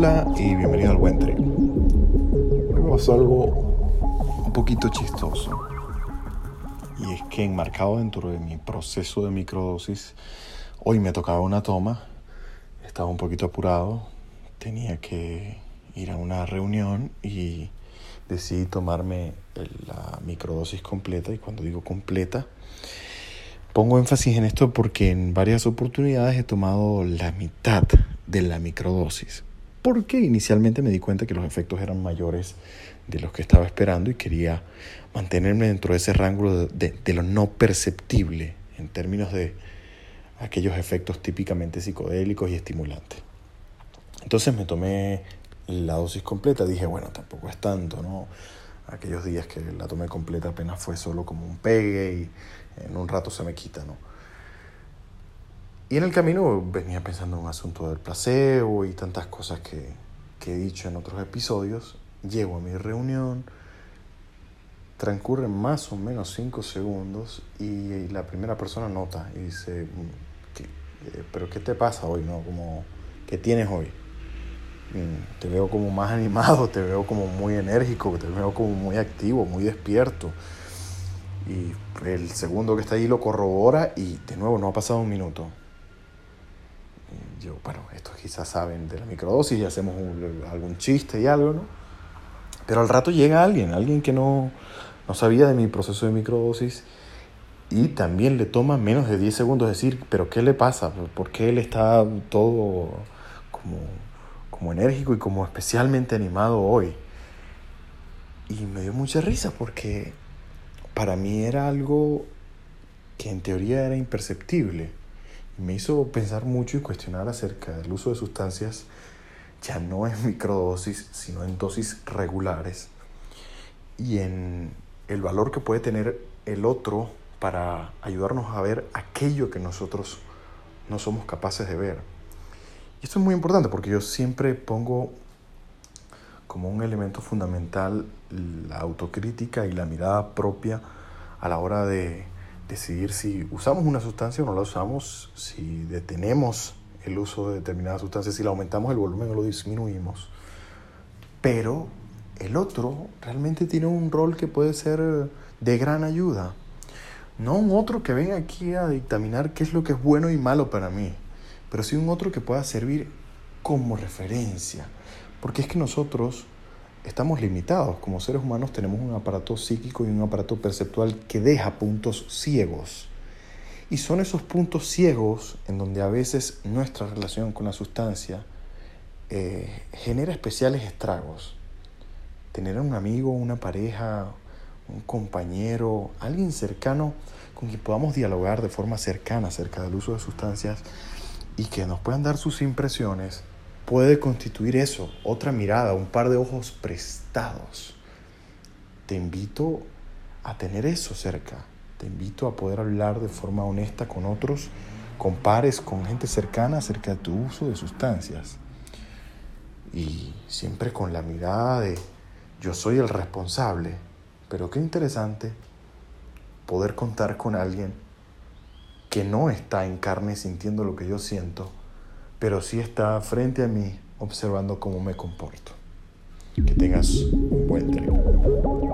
Hola y bienvenido al Buen Trip. Hoy me pasó algo un poquito chistoso. Y es que enmarcado dentro de mi proceso de microdosis, hoy me tocaba una toma, estaba un poquito apurado, tenía que ir a una reunión y decidí tomarme la microdosis completa. Y cuando digo completa, pongo énfasis en esto porque en varias oportunidades he tomado la mitad de la microdosis. Porque inicialmente me di cuenta que los efectos eran mayores de los que estaba esperando y quería mantenerme dentro de ese rango de, de lo no perceptible en términos de aquellos efectos típicamente psicodélicos y estimulantes. Entonces me tomé la dosis completa, dije, bueno, tampoco es tanto, ¿no? Aquellos días que la tomé completa apenas fue solo como un pegue y en un rato se me quita, ¿no? Y en el camino venía pensando en un asunto del placebo y tantas cosas que, que he dicho en otros episodios. Llego a mi reunión, transcurren más o menos cinco segundos y la primera persona nota y dice, mm, eh, pero ¿qué te pasa hoy? No? Como, ¿Qué tienes hoy? Mm, te veo como más animado, te veo como muy enérgico, te veo como muy activo, muy despierto. Y el segundo que está ahí lo corrobora y de nuevo no ha pasado un minuto. Yo, bueno, estos quizás saben de la microdosis y hacemos algún chiste y algo, ¿no? Pero al rato llega alguien, alguien que no, no sabía de mi proceso de microdosis y también le toma menos de 10 segundos decir, pero ¿qué le pasa? ¿Por qué él está todo como, como enérgico y como especialmente animado hoy? Y me dio mucha risa porque para mí era algo que en teoría era imperceptible. Me hizo pensar mucho y cuestionar acerca del uso de sustancias ya no en microdosis, sino en dosis regulares y en el valor que puede tener el otro para ayudarnos a ver aquello que nosotros no somos capaces de ver. Y esto es muy importante porque yo siempre pongo como un elemento fundamental la autocrítica y la mirada propia a la hora de decidir si usamos una sustancia o no la usamos, si detenemos el uso de determinadas sustancias, si la aumentamos el volumen o lo disminuimos. Pero el otro realmente tiene un rol que puede ser de gran ayuda. No un otro que venga aquí a dictaminar qué es lo que es bueno y malo para mí, pero sí un otro que pueda servir como referencia. Porque es que nosotros estamos limitados. Como seres humanos tenemos un aparato psíquico y un aparato perceptual que deja puntos ciegos. Y son esos puntos ciegos en donde a veces nuestra relación con la sustancia eh, genera especiales estragos. Tener un amigo, una pareja, un compañero, alguien cercano con quien podamos dialogar de forma cercana acerca del uso de sustancias y que nos puedan dar sus impresiones, puede constituir eso, otra mirada, un par de ojos prestados. Te invito a tener eso cerca, te invito a poder hablar de forma honesta con otros, con pares, con gente cercana acerca de tu uso de sustancias. Y siempre con la mirada de yo soy el responsable, pero qué interesante poder contar con alguien que no está en carne sintiendo lo que yo siento pero sí está frente a mí observando cómo me comporto. Que tengas un buen día.